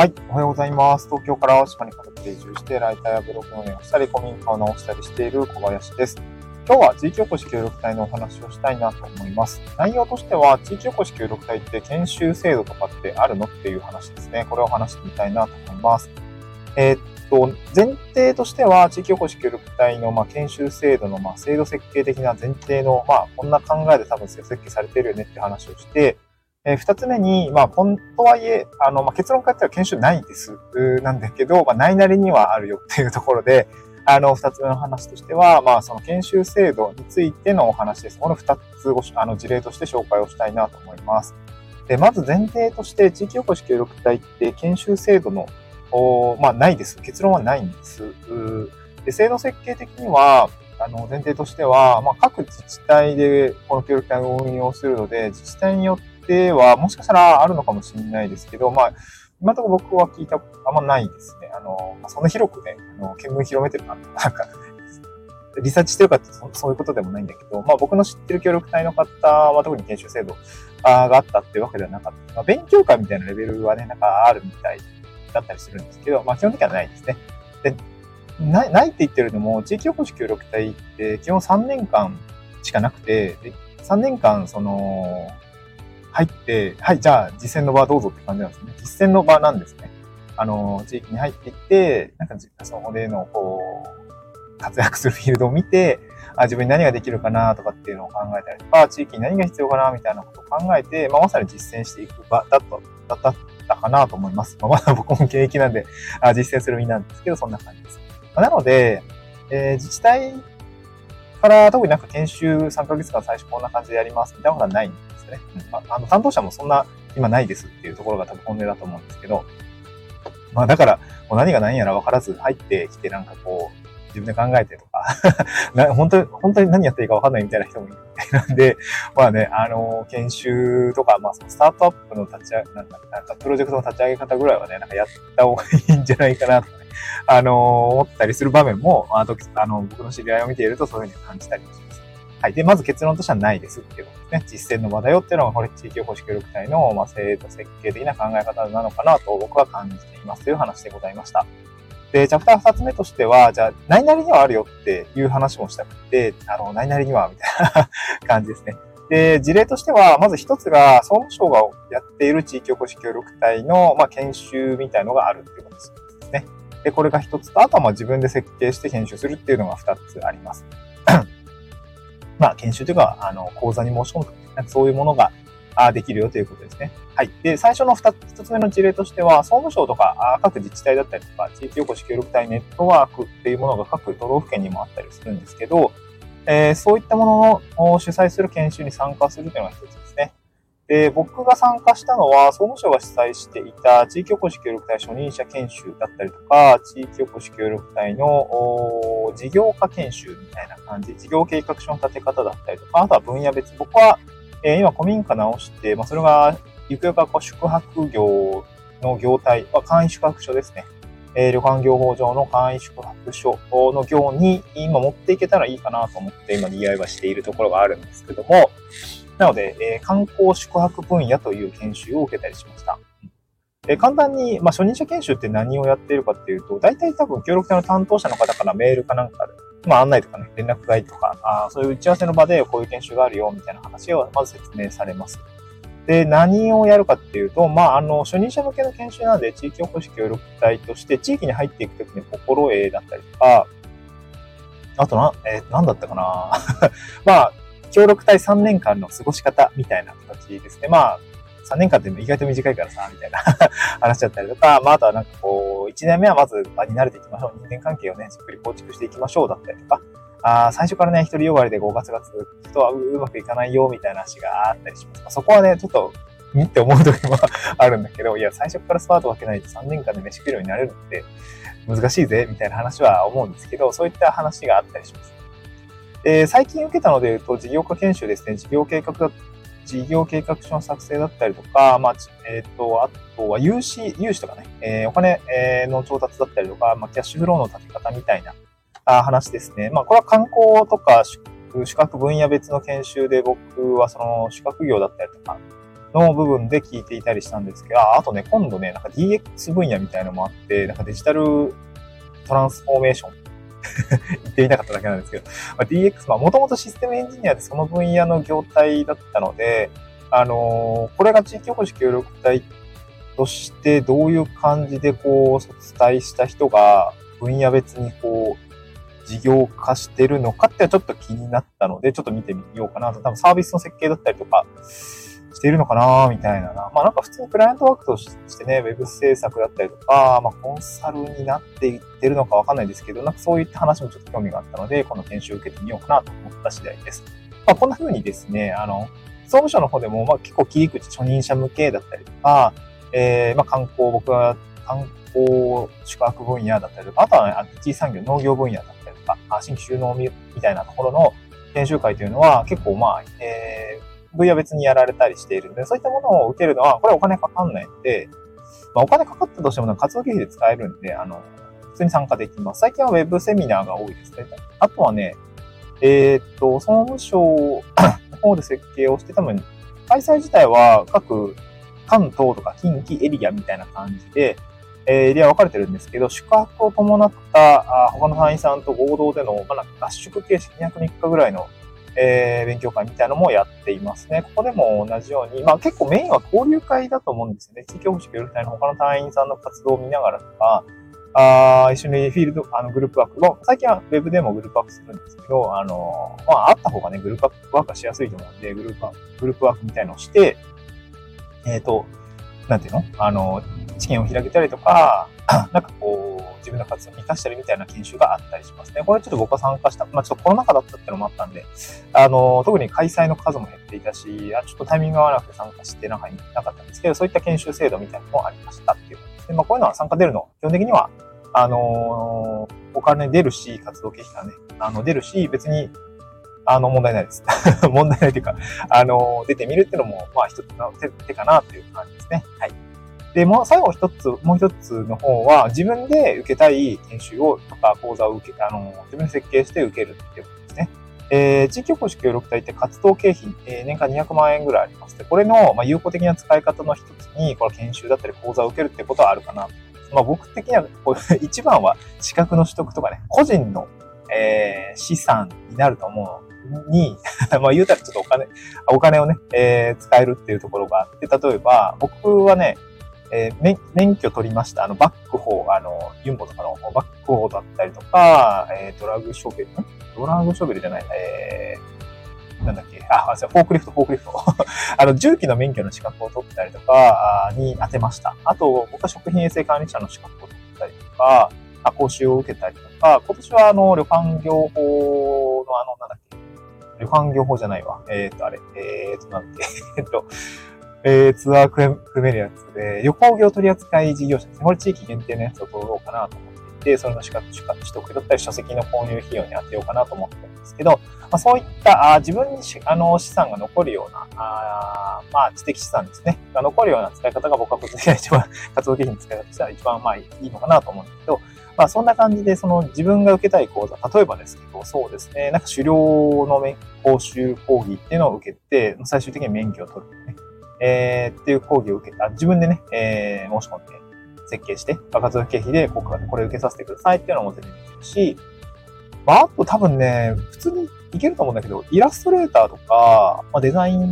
はい。おはようございます。東京から島に家族で移住して、ライターやブログ運営をしたり、古民家を直したりしている小林です。今日は地域おこし協力隊のお話をしたいなと思います。内容としては、地域おこし協力隊って研修制度とかってあるのっていう話ですね。これを話してみたいなと思います。えー、っと、前提としては、地域おこし協力隊の、ま、研修制度の、ま、制度設計的な前提の、まあ、こんな考えで多分設計されてるよねって話をして、えー、二つ目に、まあ、本とはいえ、あの、まあ、結論から言ったら研修ないです。なんだけど、まあ、ないなりにはあるよっていうところで、あの、二つ目の話としては、まあ、その研修制度についてのお話です。この二つを、あの、事例として紹介をしたいなと思います。で、まず前提として、地域おこし協力隊って研修制度の、おまあ、ないです。結論はないんです。で、制度設計的には、あの、前提としては、まあ、各自治体でこの協力隊を運用するので、自治体によってては、もしかしたらあるのかもしれないですけど、まあ、今のところ僕は聞いたことあんまないですね。あの、そんな広くね、あの、見聞広めてるな、なんか、リサーチしてるかってそういうことでもないんだけど、まあ僕の知ってる協力隊の方は特に研修制度があったっていうわけではなかった。まあ、勉強会みたいなレベルはね、なんかあるみたいだったりするんですけど、まあ基本的にはないですね。で、ない、ないって言ってるのも、地域おこし協力隊って基本3年間しかなくて、で3年間、その、入って、はい、じゃあ実践の場どうぞって感じなんですね。実践の場なんですね。あの、地域に入っていって、なんかそこでの、こう、活躍するフィールドを見て、あ自分に何ができるかなとかっていうのを考えたりとか、地域に何が必要かなみたいなことを考えて、まあ、まさに実践していく場だった、だったかなと思います。まあ、まだ僕も現役なんで、あ実践する身なんですけど、そんな感じです。まあ、なので、えー、自治体から特になんか研修3ヶ月間最初こんな感じでやりますみたいなことはないすね。うん、あの担当者もそんな今ないですっていうところが多分本音だと思うんですけど、まあだから、もう何が何やら分からず入ってきてなんかこう、自分で考えてとか な、本当に、本当に何やっていいか分かんないみたいな人もいるみたいなんで、まあね、あの、研修とか、まあそのスタートアップの立ち上げ、なんか、なんかプロジェクトの立ち上げ方ぐらいはね、なんかやった方がいいんじゃないかなとかね、あの、思ったりする場面も、ああの、僕の知り合いを見ているとそういうふうに感じたりします。はい。で、まず結論としてはないですっていうことですね。実践の場だよっていうのが、これ地域おこし協力隊の、まあ、制度設計的な考え方なのかなと僕は感じていますという話でございました。で、チャプター二つ目としては、じゃあ、何々にはあるよっていう話もしたくて、あの、何々には、みたいな 感じですね。で、事例としては、まず一つが、総務省がやっている地域おこし協力隊の、まあ、研修みたいのがあるっていうことですね。で、これが一つと、あとはまあ自分で設計して研修するっていうのが二つあります。まあ、研修というか、あの、講座に申し込むと、そういうものができるよということですね。はい。で、最初の二つ目の事例としては、総務省とか各自治体だったりとか、地域おこし協力隊ネットワークっていうものが各都道府県にもあったりするんですけど、えー、そういったものを主催する研修に参加するというのが一つですね。で、僕が参加したのは、総務省が主催していた地域おこし協力隊初任者研修だったりとか、地域おこし協力隊の事業化研修みたいな感じ、事業計画書の立て方だったりとか、あとは分野別、僕は、えー、今古民家直して、まあ、それが、ゆくゆくはこう宿泊業の業態、まあ、簡易宿泊所ですね。えー、旅館業法上の簡易宿泊所の業に今持っていけたらいいかなと思って今 DIY しているところがあるんですけども、なので、えー、観光宿泊分野という研修を受けたりしました。えー、簡単に、まあ、初任者研修って何をやっているかっていうと、大体多分協力隊の担当者の方からメールかなんかで、まあ、案内とかね、連絡会とか、あそういう打ち合わせの場でこういう研修があるよ、みたいな話をまず説明されます。で、何をやるかっていうと、まあ、あの、初任者向けの研修なんで、地域おこし協力隊として、地域に入っていくときに心得だったりとか、あとな、えー、なんだったかな まあ、協力隊3年間の過ごし方みたいな形ですね。まあ、3年間って意外と短いからさ、みたいな 話だったりとか、まあ、あとはなんかこう、1年目はまず場に慣れていきましょう。人間関係をね、じっくり構築していきましょうだったりとか、あ最初からね、一人よがりで5月が続くとはうまくいかないよ、みたいな話があったりします。まあ、そこはね、ちょっと、んって思う時も あるんだけど、いや、最初からスパート分けないと3年間で飯食えるようになれるって難しいぜ、みたいな話は思うんですけど、そういった話があったりします。えー、最近受けたので言うと、事業化研修ですね、事業計画だ、事業計画書の作成だったりとか、まあ、えっ、ー、と、あとは融資、融資とかね、えー、お金、えの調達だったりとか、まあ、キャッシュフローの立て方みたいなあ話ですね。まあ、これは観光とか宿泊分野別の研修で僕はその宿泊業だったりとか、の部分で聞いていたりしたんですけど、あとね、今度ね、なんか DX 分野みたいなのもあって、なんかデジタルトランスフォーメーション 言ってみたかっただけなんですけど、まあ、DX、まあもともとシステムエンジニアでその分野の業態だったので、あのー、これが地域おこし協力隊としてどういう感じでこう、卒退した人が分野別にこう、事業化してるのかってちょっと気になったので、ちょっと見てみようかなと。多分サービスの設計だったりとか、しているのかなみたいな。まあなんか普通にクライアントワークとしてね、ウェブ制作だったりとか、まあコンサルになっていってるのかわかんないですけど、なんかそういった話もちょっと興味があったので、この研修を受けてみようかなと思った次第です。まあこんな風にですね、あの、総務省の方でも、まあ結構切り口初任者向けだったりとか、えー、まあ観光、僕は観光宿泊分野だったりとか、あとはね、IT 産業、農業分野だったりとか、新規収納みたいなところの研修会というのは結構まあ、えー、分野別にやられたりしているので、そういったものを受けるのは、これお金かかんないので、まあ、お金かかったとしても活動経費で使えるんで、あの、普通に参加できます。最近は Web セミナーが多いですね。あとはね、えー、っと、総務省 の方で設計をして、多分、開催自体は各関東とか近畿エリアみたいな感じで、えエリア分かれてるんですけど、宿泊を伴ったあ他の隊員さんと合同での、まあ、合宿形式200日間ぐらいのえー、勉強会みたいなのもやっていますね。ここでも同じように、まあ結構メインは交流会だと思うんですよね。地域保守協力隊の他の隊員さんの活動を見ながらとか、あ一緒にフィールド、あの、グループワークも、最近は Web でもグループワークするんですけど、あの、まあ、あった方がね、グループワークがしやすいと思うんで、グループワーク、グループワークみたいのをして、えっ、ー、と、なんていうの？あの、知見を開けたりとか、なんかこう、自分の活動を活かしたりみたいな研修があったりしますね。これちょっと僕は参加した。まあちょっとコロナ禍だったってのもあったんで、あの、特に開催の数も減っていたし、あちょっとタイミングが合わなくて参加して中になかったんですけど、そういった研修制度みたいなのもありましたっていうことですね。まあこういうのは参加出るの、基本的には、あのお金出るし、活動経費がね、あの、出るし、別にあの、問題ないです。問題ないというか、あの、出てみるっていうのも、まあ、一つの手かなという感じですね。はい。で、もう最後一つ、もう一つの方は、自分で受けたい研修を、とか講座を受け、あの、自分で設計して受けるっていうことですね。えー、地域おこし協力隊って活動経費、えー、年間200万円ぐらいあります。で、これの、まあ、有効的な使い方の一つに、この研修だったり講座を受けるってことはあるかな。まあ、僕的には、これ、一番は資格の取得とかね、個人の、えー、資産になると思うに、まあ言うたらちょっとお金、お金をね、えー、使えるっていうところがあって、例えば、僕はね、えー、免許取りました。あの、バックホー、あの、ユンボとかのバックホーだったりとか、えー、ドラッグショベル、ドラッグショベルじゃない、えー、なんだっけ、あ、フォークリフト、フォークリフト。あの、重機の免許の資格を取ったりとかに当てました。あと、僕は食品衛生管理者の資格を取ったりとか、あ講習を受けたりとか、今年はあの、旅館業法のあの、なんだっけ、旅館業法じゃないわ。えっ、ー、と、あれ、えっ、ー、と、なんだっけ、えっと、えー、ツアー組めるやつで、旅行業取扱事業者ですね。これ地域限定のやつを取ろうかなと思っていて、それの資格取得だったり、書籍の購入費用に当てようかなと思ってるんですけど、まあ、そういったあ自分にあの資産が残るような、あまあ知的資産ですね。が残るような使い方が僕は個人的に一番 活動的に使い方としては一番まあいいのかなと思うんですけど、まあそんな感じでその自分が受けたい講座、例えばですけど、そうですね、なんか狩猟の講習講義っていうのを受けて、最終的に免許を取る、えー、っていう講義を受けた、自分でね、えー、申し込んで設計して、活動経費でここれ受けさせてくださいっていうのも全然できるし、まあ、あと多分ね、普通にいけると思うんだけど、イラストレーターとか、まあ、デザイン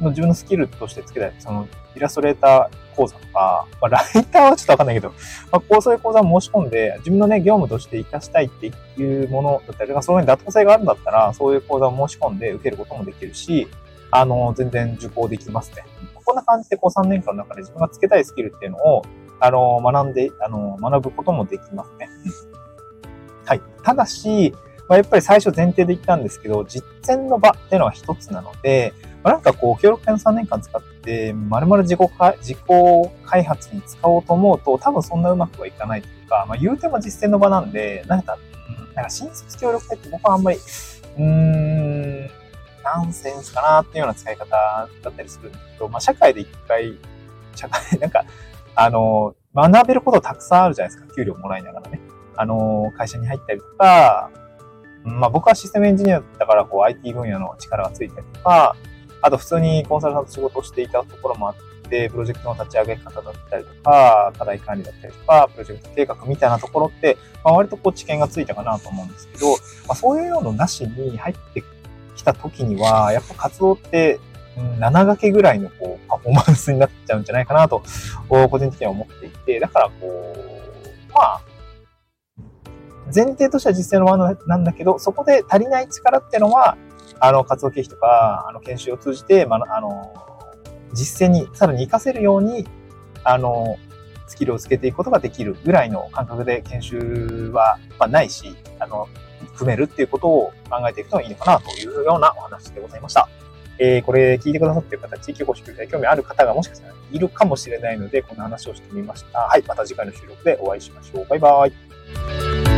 の自分のスキルとしてつけたい、そのイラストレーター講座とか、まあ、ライターはちょっとわかんないけど、まあ、こうそういう講座を申し込んで、自分のね、業務として活かしたいっていうものだったりとか、そのに妥当性があるんだったら、そういう講座を申し込んで受けることもできるし、あの、全然受講できますね。こんな感じで、こう3年間の中で自分がつけたいスキルっていうのを、あの、学んで、あの、学ぶこともできますね。はい。ただし、まあ、やっぱり最初前提で言ったんですけど、実践の場っていうのは一つなので、まあ、なんかこう、協力隊の3年間使って、まるまる自己自己開発に使おうと思うと、多分そんなうまくはいかないというか、まあ、言うても実践の場なんで、なんか、なんか新卒協力隊って僕はあんまり、うーん、ナンセンスかなっていうような使い方だったりするんですけど、まあ、社会で一回、社会、なんか、あの、学べることたくさんあるじゃないですか。給料もらいながらね。あの、会社に入ったりとか、まあ僕はシステムエンジニアだからこう IT 分野の力がついたりとか、あと普通にコンサルタント仕事をしていたところもあって、プロジェクトの立ち上げ方だったりとか、課題管理だったりとか、プロジェクト計画みたいなところって、まあ、割とこう知見がついたかなと思うんですけど、まあ、そういうのなしに入ってきた時には、やっぱ活動って、うん、7掛けぐらいのこうパフォーマンスになっちゃうんじゃないかなと、個人的には思っていて、だからこう、まあ、前提としては実践のものなんだけど、そこで足りない力っていうのは、あの、活動経費とか、あの、研修を通じて、まあ、あの、実践にさらに活かせるように、あの、スキルをつけていくことができるぐらいの感覚で研修は、まあ、ないし、あの、組めるっていうことを考えていくといいのかなというようなお話でございました。えー、これ聞いてくださっている方、地域おこし協会興味ある方がもしかしたらいるかもしれないので、この話をしてみました。はい、また次回の収録でお会いしましょう。バイバイ。